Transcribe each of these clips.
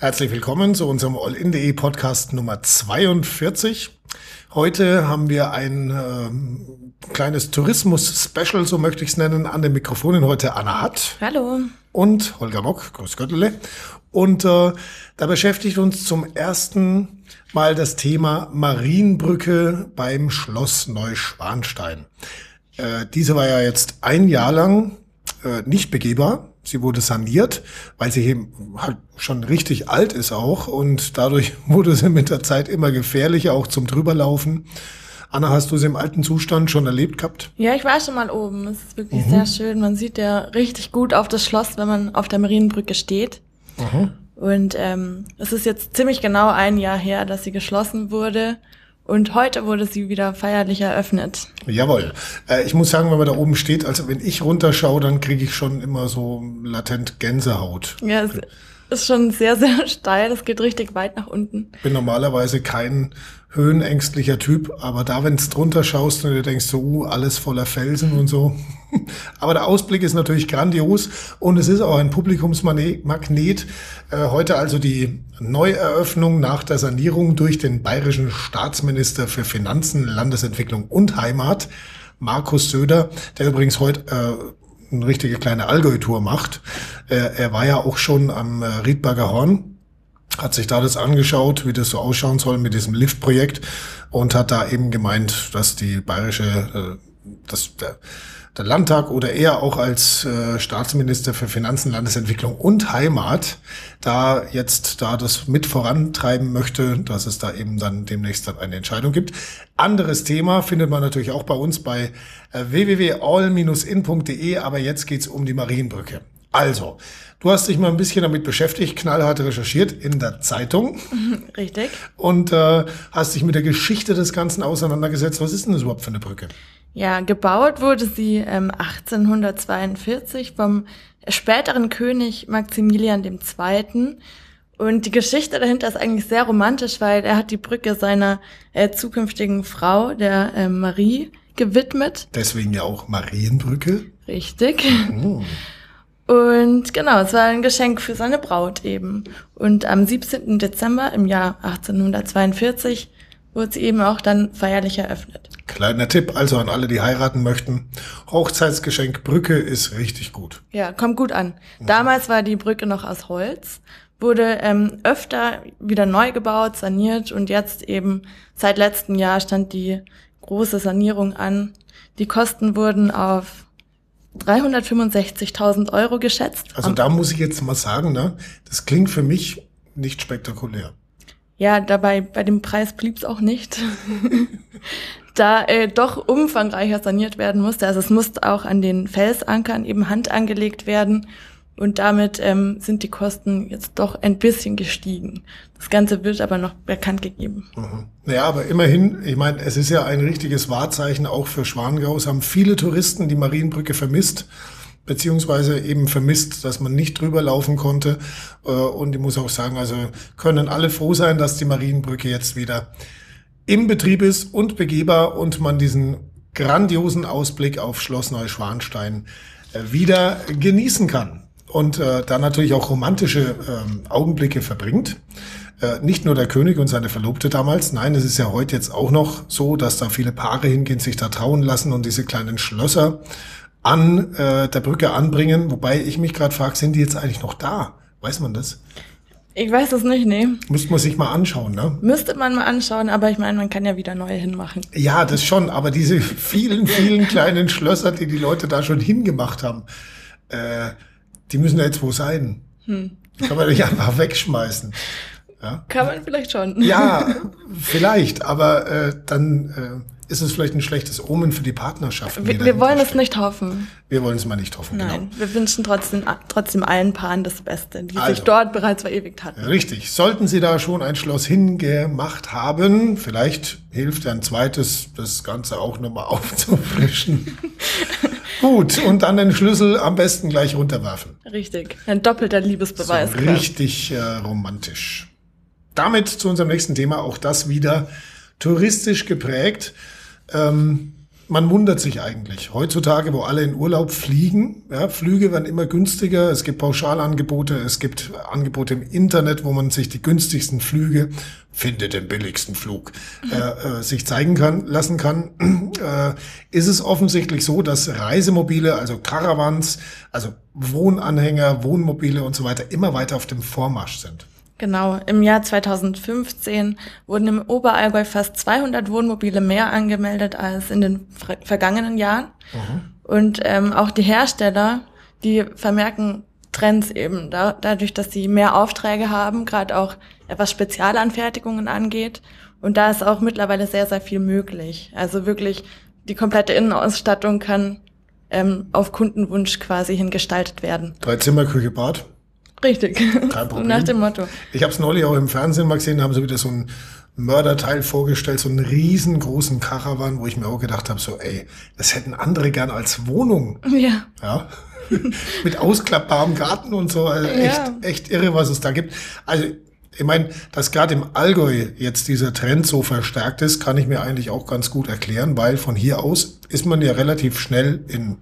Herzlich willkommen zu unserem All-in.de Podcast Nummer 42. Heute haben wir ein äh, kleines Tourismus-Special, so möchte ich es nennen, an den Mikrofonen. Heute Anna Hatt. Hallo. Und Holger Bock, Grüß Göttele. Und äh, da beschäftigt uns zum ersten Mal das Thema Marienbrücke beim Schloss Neuschwanstein. Äh, diese war ja jetzt ein Jahr lang äh, nicht begehbar. Sie wurde saniert, weil sie eben halt schon richtig alt ist auch und dadurch wurde sie mit der Zeit immer gefährlicher, auch zum Drüberlaufen. Anna, hast du sie im alten Zustand schon erlebt gehabt? Ja, ich war schon mal oben. Es ist wirklich mhm. sehr schön. Man sieht ja richtig gut auf das Schloss, wenn man auf der Marienbrücke steht. Mhm. Und ähm, es ist jetzt ziemlich genau ein Jahr her, dass sie geschlossen wurde. Und heute wurde sie wieder feierlich eröffnet. Jawohl. Äh, ich muss sagen, wenn man da oben steht, also wenn ich runterschaue, dann kriege ich schon immer so latent Gänsehaut. Ja, ist schon sehr, sehr steil. Es geht richtig weit nach unten. Ich bin normalerweise kein höhenängstlicher Typ, aber da, wenn du drunter schaust und du denkst so, uh, alles voller Felsen und so. aber der Ausblick ist natürlich grandios und es ist auch ein Publikumsmagnet. Äh, heute also die Neueröffnung nach der Sanierung durch den bayerischen Staatsminister für Finanzen, Landesentwicklung und Heimat, Markus Söder, der übrigens heute äh, eine richtige kleine Allgäu-Tour macht. Er war ja auch schon am äh, Riedberger Horn hat sich da das angeschaut, wie das so ausschauen soll mit diesem Lift-Projekt und hat da eben gemeint, dass die bayerische, äh, dass der Landtag oder er auch als äh, Staatsminister für Finanzen, Landesentwicklung und Heimat da jetzt da das mit vorantreiben möchte, dass es da eben dann demnächst dann eine Entscheidung gibt. Anderes Thema findet man natürlich auch bei uns bei äh, www.all-in.de, aber jetzt geht's um die Marienbrücke. Also, du hast dich mal ein bisschen damit beschäftigt, knallhart recherchiert in der Zeitung. Richtig. Und äh, hast dich mit der Geschichte des Ganzen auseinandergesetzt. Was ist denn das überhaupt für eine Brücke? Ja, gebaut wurde sie ähm, 1842 vom späteren König Maximilian II. Und die Geschichte dahinter ist eigentlich sehr romantisch, weil er hat die Brücke seiner äh, zukünftigen Frau, der äh, Marie, gewidmet. Deswegen ja auch Marienbrücke. Richtig. Oh. Und genau, es war ein Geschenk für seine Braut eben. Und am 17. Dezember im Jahr 1842 wurde sie eben auch dann feierlich eröffnet. Kleiner Tipp also an alle, die heiraten möchten. Hochzeitsgeschenk Brücke ist richtig gut. Ja, kommt gut an. Damals war die Brücke noch aus Holz, wurde ähm, öfter wieder neu gebaut, saniert und jetzt eben seit letztem Jahr stand die große Sanierung an. Die Kosten wurden auf 365.000 Euro geschätzt. Also da muss ich jetzt mal sagen, ne, das klingt für mich nicht spektakulär. Ja, dabei bei dem Preis blieb es auch nicht. da äh, doch umfangreicher saniert werden musste. Also es musste auch an den Felsankern eben Hand angelegt werden und damit ähm, sind die Kosten jetzt doch ein bisschen gestiegen. Das Ganze wird aber noch bekannt gegeben. Mhm. Ja, aber immerhin, ich meine, es ist ja ein richtiges Wahrzeichen auch für Schwangau. Es haben viele Touristen die Marienbrücke vermisst beziehungsweise eben vermisst, dass man nicht drüber laufen konnte. Äh, und ich muss auch sagen, also können alle froh sein, dass die Marienbrücke jetzt wieder im Betrieb ist und begehbar und man diesen grandiosen Ausblick auf Schloss Neuschwanstein äh, wieder genießen kann und äh, dann natürlich auch romantische ähm, Augenblicke verbringt. Äh, nicht nur der König und seine Verlobte damals, nein, es ist ja heute jetzt auch noch so, dass da viele Paare hingehen, sich da trauen lassen und diese kleinen Schlösser an äh, der Brücke anbringen. Wobei ich mich gerade frage, sind die jetzt eigentlich noch da? Weiß man das? Ich weiß es nicht, nee. Müsste man sich mal anschauen, ne? Müsste man mal anschauen, aber ich meine, man kann ja wieder neue hinmachen. Ja, das schon, aber diese vielen, vielen kleinen Schlösser, die die Leute da schon hingemacht haben, äh, die müssen ja jetzt wo sein. Hm. Kann man nicht einfach wegschmeißen. Ja? Kann man vielleicht schon. Ja, vielleicht, aber äh, dann äh, ist es vielleicht ein schlechtes Omen für die Partnerschaft. Wir, wir wollen es nicht hoffen. Wir wollen es mal nicht hoffen. Nein, genau. wir wünschen trotzdem, trotzdem allen Paaren das Beste, die also, sich dort bereits verewigt hatten. Richtig. Sollten Sie da schon ein Schloss hingemacht haben, vielleicht hilft ein zweites, das Ganze auch nochmal aufzufrischen. Gut, und dann den Schlüssel am besten gleich runterwerfen. Richtig, ein doppelter Liebesbeweis. So, richtig äh, romantisch. Damit zu unserem nächsten Thema, auch das wieder touristisch geprägt. Ähm, man wundert sich eigentlich. Heutzutage, wo alle in Urlaub fliegen, ja, Flüge werden immer günstiger, es gibt Pauschalangebote, es gibt Angebote im Internet, wo man sich die günstigsten Flüge, findet den billigsten Flug, äh, äh, sich zeigen kann, lassen kann, äh, ist es offensichtlich so, dass Reisemobile, also Caravans, also Wohnanhänger, Wohnmobile und so weiter immer weiter auf dem Vormarsch sind. Genau, im Jahr 2015 wurden im Oberallgäu fast 200 Wohnmobile mehr angemeldet als in den vergangenen Jahren. Mhm. Und ähm, auch die Hersteller, die vermerken Trends eben da, dadurch, dass sie mehr Aufträge haben, gerade auch was Spezialanfertigungen angeht. Und da ist auch mittlerweile sehr, sehr viel möglich. Also wirklich die komplette Innenausstattung kann ähm, auf Kundenwunsch quasi hin gestaltet werden. Drei Zimmer, Küche, Bad. Richtig. Kein Problem. Nach dem Motto. Ich habe es neulich auch im Fernsehen mal gesehen, da haben sie wieder so ein Mörderteil vorgestellt, so einen riesengroßen Karawan, wo ich mir auch gedacht habe, so, ey, das hätten andere gern als Wohnung. Ja. Ja. Mit ausklappbarem Garten und so. Also echt, ja. echt irre, was es da gibt. Also ich meine, dass gerade im Allgäu jetzt dieser Trend so verstärkt ist, kann ich mir eigentlich auch ganz gut erklären, weil von hier aus ist man ja relativ schnell in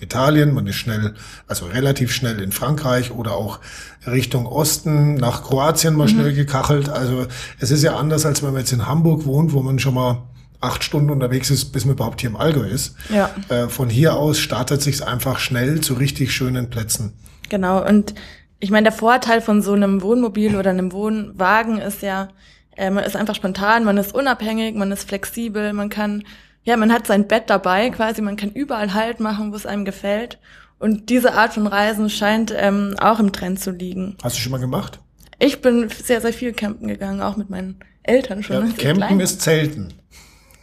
Italien, man ist schnell, also relativ schnell in Frankreich oder auch Richtung Osten, nach Kroatien mal mhm. schnell gekachelt. Also es ist ja anders, als wenn man jetzt in Hamburg wohnt, wo man schon mal acht Stunden unterwegs ist, bis man überhaupt hier im Allgäu ist. Ja. Äh, von hier aus startet sich's einfach schnell zu richtig schönen Plätzen. Genau. Und ich meine, der Vorteil von so einem Wohnmobil oder einem Wohnwagen ist ja, äh, man ist einfach spontan, man ist unabhängig, man ist flexibel, man kann ja, man hat sein Bett dabei, quasi, man kann überall Halt machen, wo es einem gefällt. Und diese Art von Reisen scheint ähm, auch im Trend zu liegen. Hast du schon mal gemacht? Ich bin sehr, sehr viel campen gegangen, auch mit meinen Eltern schon. Ja, campen ist Zelten.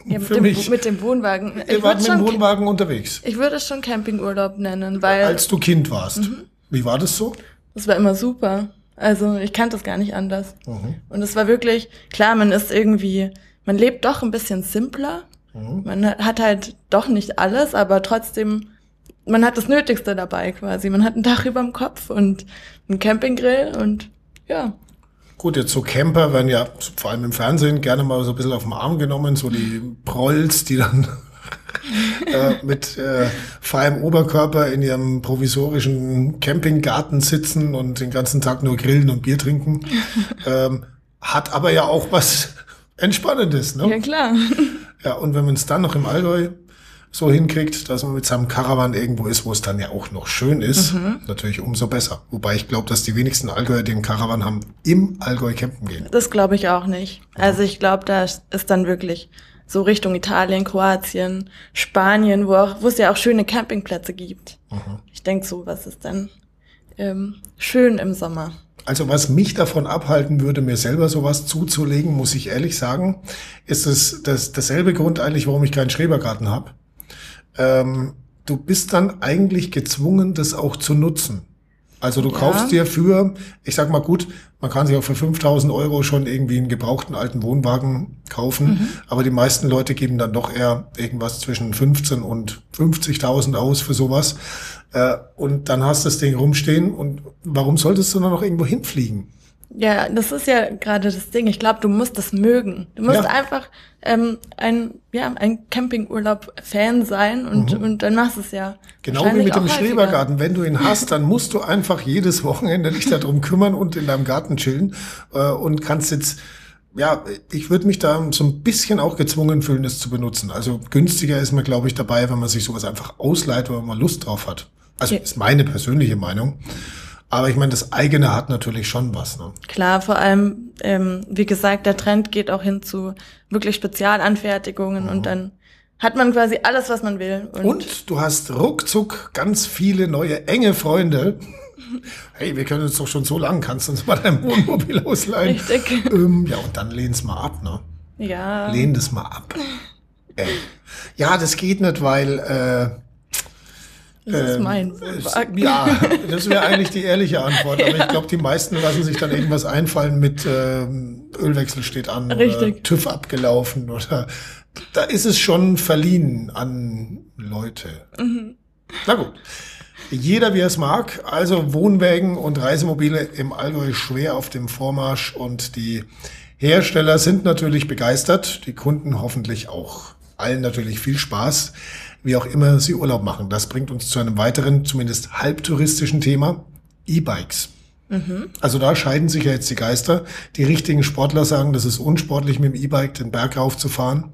Ja, mit, Für dem, mich. mit dem Wohnwagen. Wir waren mit dem Wohnwagen unterwegs. Ich würde es schon Campingurlaub nennen, weil. Als du Kind warst. Mhm. Wie war das so? Das war immer super. Also ich kannte es gar nicht anders. Mhm. Und es war wirklich, klar, man ist irgendwie, man lebt doch ein bisschen simpler. Mhm. Man hat halt doch nicht alles, aber trotzdem, man hat das Nötigste dabei quasi. Man hat ein Dach über dem Kopf und einen Campinggrill und ja. Gut, jetzt so Camper werden ja vor allem im Fernsehen gerne mal so ein bisschen auf den Arm genommen, so die Prolls, die dann äh, mit äh, freiem Oberkörper in ihrem provisorischen Campinggarten sitzen und den ganzen Tag nur grillen und Bier trinken. Ähm, hat aber ja auch was Entspannendes, ne? Ja, klar. Ja, und wenn man es dann noch im Allgäu so hinkriegt, dass man mit seinem Caravan irgendwo ist, wo es dann ja auch noch schön ist, mhm. natürlich umso besser. Wobei ich glaube, dass die wenigsten Allgäuer den Caravan haben, im Allgäu campen gehen. Das glaube ich auch nicht. Also ich glaube, da ist dann wirklich so Richtung Italien, Kroatien, Spanien, wo auch, wo es ja auch schöne Campingplätze gibt. Mhm. Ich denke, so was ist dann ähm, schön im Sommer. Also was mich davon abhalten würde, mir selber sowas zuzulegen, muss ich ehrlich sagen, ist es das, dasselbe Grund eigentlich, warum ich keinen Schrebergarten habe. Ähm, du bist dann eigentlich gezwungen, das auch zu nutzen. Also du ja. kaufst dir für, ich sag mal gut, man kann sich auch für 5000 Euro schon irgendwie einen gebrauchten alten Wohnwagen kaufen, mhm. aber die meisten Leute geben dann doch eher irgendwas zwischen 15 und 50.000 aus für sowas. Äh, und dann hast du das Ding rumstehen und warum solltest du dann noch irgendwo hinfliegen? Ja, das ist ja gerade das Ding. Ich glaube, du musst das mögen. Du musst ja. einfach ähm, ein, ja, ein Campingurlaub-Fan sein und, mhm. und dann machst du es ja. Genau wie mit dem Schrebergarten. Wenn du ihn hast, dann musst du einfach jedes Wochenende dich darum kümmern und in deinem Garten chillen äh, und kannst jetzt ja, ich würde mich da so ein bisschen auch gezwungen fühlen, das zu benutzen. Also günstiger ist man, glaube ich, dabei, wenn man sich sowas einfach ausleiht, weil man Lust drauf hat. Also ist meine persönliche Meinung. Aber ich meine, das eigene hat natürlich schon was. Ne? Klar, vor allem, ähm, wie gesagt, der Trend geht auch hin zu wirklich Spezialanfertigungen mhm. und dann hat man quasi alles, was man will. Und, und, du hast ruckzuck ganz viele neue enge Freunde. Hey, wir können uns doch schon so lang, kannst du uns mal dein Wohnmobil ausleihen? Richtig. Ähm, ja, und dann lehn's mal ab, ne? Ja. Lehn das mal ab. Ey. Ja, das geht nicht, weil äh, das ist ähm, mein Wohnwagen. Ja, das wäre eigentlich die ehrliche Antwort. Aber ich glaube, die meisten lassen sich dann irgendwas einfallen mit ähm, Ölwechsel steht an Richtig. oder TÜV abgelaufen oder da ist es schon verliehen an Leute. Mhm. Na gut. Jeder wie er es mag. Also Wohnwägen und Reisemobile im Allgäu schwer auf dem Vormarsch und die Hersteller sind natürlich begeistert, die Kunden hoffentlich auch allen natürlich viel Spaß, wie auch immer sie Urlaub machen. Das bringt uns zu einem weiteren, zumindest halbtouristischen Thema, E-Bikes. Also da scheiden sich ja jetzt die Geister. Die richtigen Sportler sagen, das ist unsportlich, mit dem E-Bike den Berg raufzufahren.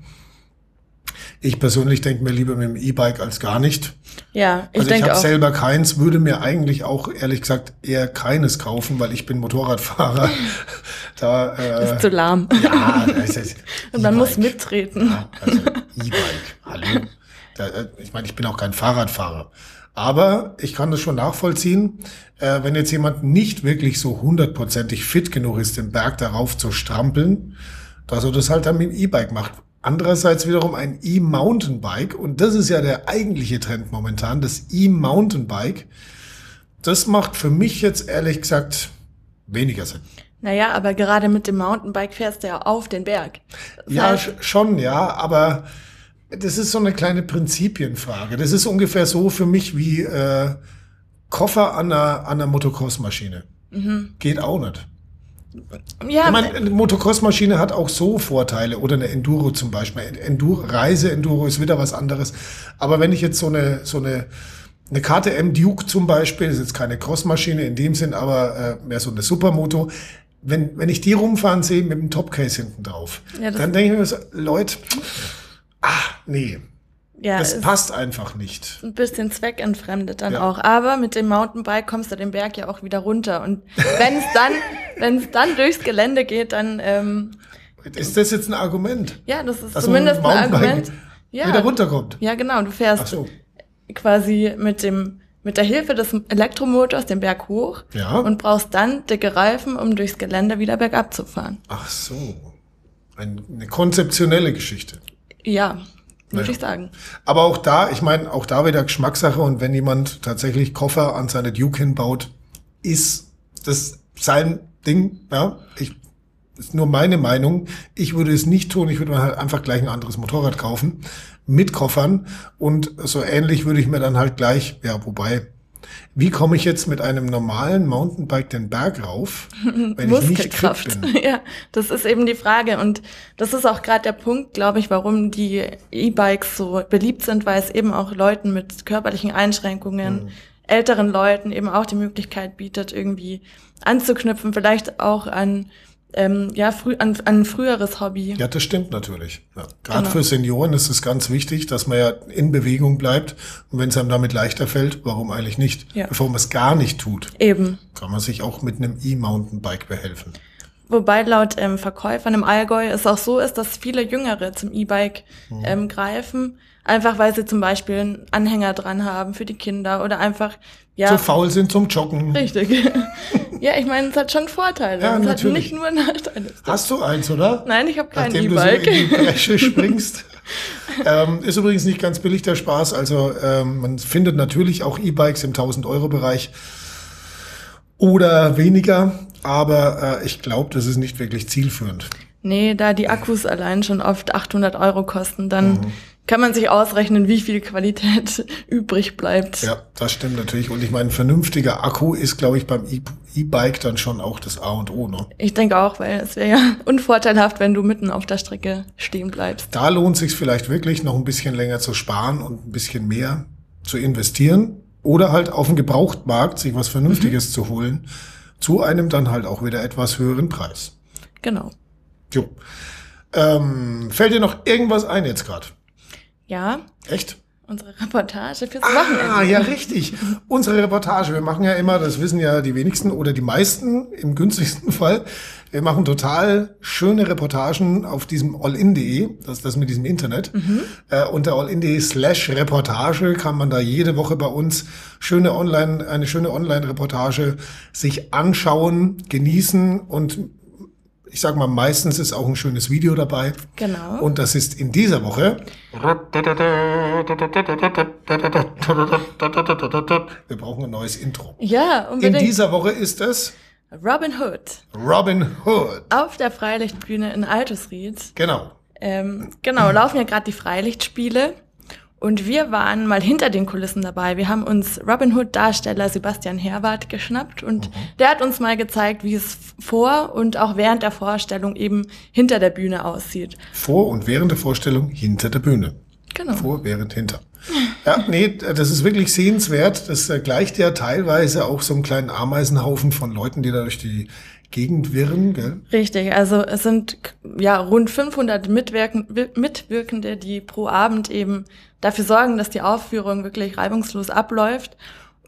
Ich persönlich denke mir lieber mit dem E-Bike als gar nicht. Ja, ich also ich denke habe auch. selber keins, würde mir eigentlich auch ehrlich gesagt eher keines kaufen, weil ich bin Motorradfahrer. da äh, ist zu lahm. ja, das ist Und man muss E-Bike. mittreten. Ja, also E-Bike, hallo. Äh, ich meine, ich bin auch kein Fahrradfahrer. Aber ich kann das schon nachvollziehen, äh, wenn jetzt jemand nicht wirklich so hundertprozentig fit genug ist, den Berg darauf zu strampeln, dass er das halt dann mit dem E-Bike macht. Andererseits wiederum ein E-Mountainbike, und das ist ja der eigentliche Trend momentan, das E-Mountainbike, das macht für mich jetzt ehrlich gesagt weniger Sinn. Naja, aber gerade mit dem Mountainbike fährst du ja auf den Berg. Das Ja, schon, ja, aber das ist so eine kleine Prinzipienfrage. Das ist ungefähr so für mich wie äh, Koffer an einer, an einer Motocross-Maschine. Geht auch nicht. ja, Ich meine, eine Motocross-Maschine hat auch so Vorteile oder eine Enduro zum Beispiel. Enduro, Reise-Enduro ist wieder was anderes. Aber wenn ich jetzt so eine, so eine, eine KTM Duke zum Beispiel, ist jetzt keine Crossmaschine in dem Sinn, aber äh, mehr so eine Supermoto. Wenn, wenn ich die rumfahren sehe mit dem Topcase hinten drauf, Ja, dann denke ich mir so, Leute, ah, nee, ja, das passt einfach nicht. ein bisschen zweckentfremdet dann Ja. auch. Aber mit dem Mountainbike kommst du den Berg ja auch wieder runter. Und wenn es dann, wenn es dann durchs Gelände geht, dann ähm, Ist das jetzt ein Argument? ja, das ist Dass zumindest ein Argument. Ja, Wieder runterkommt. ja, genau. Du fährst so. quasi mit dem mit der Hilfe des Elektromotors den Berg hoch Ja. und brauchst dann dicke Reifen, um durchs Gelände wieder bergab zu fahren. Ach so. Ein, eine konzeptionelle Geschichte. Ja, würde Ja. ich sagen. Aber auch da, ich meine, auch da wieder Geschmackssache und wenn jemand tatsächlich Koffer an seine Duke hinbaut, ist das sein Ding, ja. Ich, ist nur meine Meinung. Ich würde es nicht tun. Ich würde mir halt einfach gleich ein anderes Motorrad kaufen mit Koffern und so ähnlich würde ich mir dann halt gleich, ja, wobei, wie komme ich jetzt mit einem normalen Mountainbike den Berg rauf, wenn ich nicht fit Muskelkraft. bin? Ja, das ist eben die Frage. Und das ist auch gerade der Punkt, glaube ich, warum die E-Bikes so beliebt sind, weil es eben auch Leuten mit körperlichen Einschränkungen, Mhm. älteren Leuten eben auch die Möglichkeit bietet, irgendwie anzuknüpfen, vielleicht auch an, ähm, ja, früh, an, an ein früheres Hobby. Ja, das stimmt natürlich. Ja. Gerade Genau. für Senioren ist es ganz wichtig, dass man ja in Bewegung bleibt. Und wenn es einem damit leichter fällt, warum eigentlich nicht? Ja. Bevor man es gar nicht tut, Eben. kann man sich auch mit einem E-Mountainbike behelfen. Wobei laut ähm, Verkäufern im Allgäu es auch so ist, dass viele Jüngere zum E-Bike Mhm. ähm, greifen, einfach weil sie zum Beispiel einen Anhänger dran haben für die Kinder oder einfach, ja, Zu faul sind zum Joggen. richtig. ja, ich meine, es hat schon Vorteile. Ja, es hat natürlich. nicht nur Nachteile. Hast du eins, oder? Nein, ich habe kein Nachdem du so in E-Bike. die Bresche springst. ähm, ist übrigens nicht ganz billig der Spaß. Also ähm, man findet natürlich auch E-Bikes im 1000-Euro-Bereich oder weniger. Aber äh, ich glaube, das ist nicht wirklich zielführend. nee, da die Akkus allein schon oft 800 Euro kosten, dann Mhm. Kann man sich ausrechnen, wie viel Qualität übrig bleibt. Ja, das stimmt natürlich. Und ich meine, ein vernünftiger Akku ist, glaube ich, beim E- E-Bike dann schon auch das A und O. Ne? Ich denke auch, weil es wäre ja unvorteilhaft, wenn du mitten auf der Strecke stehen bleibst. Da lohnt sich vielleicht wirklich, noch ein bisschen länger zu sparen und ein bisschen mehr zu investieren. Oder halt auf dem Gebrauchtmarkt sich was Vernünftiges zu holen. Zu einem dann halt auch wieder etwas höheren Preis. Genau. Jo. Ähm, fällt dir noch irgendwas ein jetzt gerade? Ja, Echt? unsere Reportage fürs Ah, Wochenende. ja, richtig. Unsere Reportage. Wir machen ja immer, das wissen ja die wenigsten oder die meisten im günstigsten Fall. Wir machen total schöne Reportagen auf diesem allin.de, das ist das mit diesem Internet. Äh, unter allin.de slash Reportage kann man da jede Woche bei uns schöne Online, eine schöne Online-Reportage sich anschauen, genießen und ich sag mal, meistens ist auch ein schönes Video dabei. Genau. Und das ist in dieser Woche. Wir brauchen ein neues Intro. ja, In unbedingt. dieser Woche ist es Robin Hood Robin Hood. auf der Freilichtbühne in Altusried. Genau. Ähm, genau, laufen ja gerade die Freilichtspiele. Und wir waren mal hinter den Kulissen dabei. Wir haben uns Robin Hood-Darsteller Sebastian Herwart geschnappt und mhm. der hat uns mal gezeigt, wie es vor und auch während der Vorstellung eben hinter der Bühne aussieht. Vor und während der Vorstellung hinter der Bühne. Genau. Vor, während, hinter. Ja, nee, das ist wirklich sehenswert. Das gleicht ja teilweise auch so einen kleinen Ameisenhaufen von Leuten, die da durch die Gegend wirren, gell? Richtig, also es sind ja rund 500 Mitwirken, Mitwirkende, die pro Abend eben dafür sorgen, dass die Aufführung wirklich reibungslos abläuft.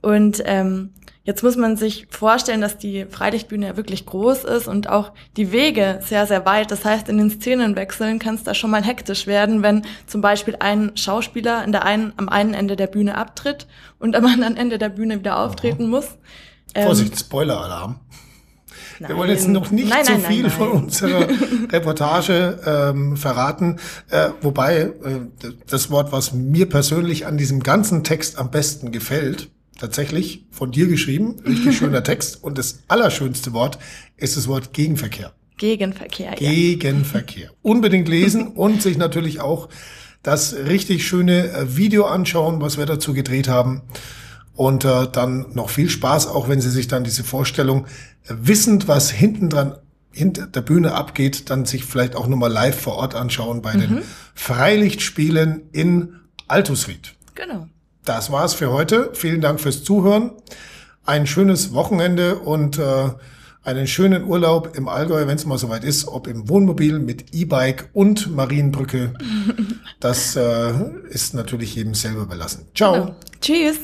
Und ähm, jetzt muss man sich vorstellen, dass die Freilichtbühne ja wirklich groß ist und auch die Wege sehr, sehr weit. Das heißt, in den Szenenwechseln kann es da schon mal hektisch werden, wenn zum Beispiel ein Schauspieler an der einen, am einen Ende der Bühne abtritt und am anderen Ende der Bühne wieder auftreten Aha. muss. Vorsicht, ähm, Spoiler-Alarm. Wir wollen jetzt noch nicht nein, zu nein, viel nein, von unserer Reportage ähm, verraten. Äh, wobei äh, das Wort, was mir persönlich an diesem ganzen Text am besten gefällt, tatsächlich von dir geschrieben, richtig schöner Text. Und das allerschönste Wort ist das Wort Gegenverkehr. Gegenverkehr. Gegenverkehr. Ja. Unbedingt lesen und sich natürlich auch das richtig schöne äh, Video anschauen, was wir dazu gedreht haben. Und äh, dann noch viel Spaß, auch wenn Sie sich dann diese Vorstellung, äh, wissend, was hinten dran hinter der Bühne abgeht, dann sich vielleicht auch nochmal live vor Ort anschauen bei mhm. den Freilichtspielen in Altusried. Genau das war's für heute. Vielen Dank fürs Zuhören. Ein schönes Wochenende und äh, einen schönen Urlaub im Allgäu, wenn es mal soweit ist, ob im Wohnmobil mit E-Bike und Marienbrücke. Das äh, ist natürlich jedem selber überlassen. Ciao. Genau. Tschüss.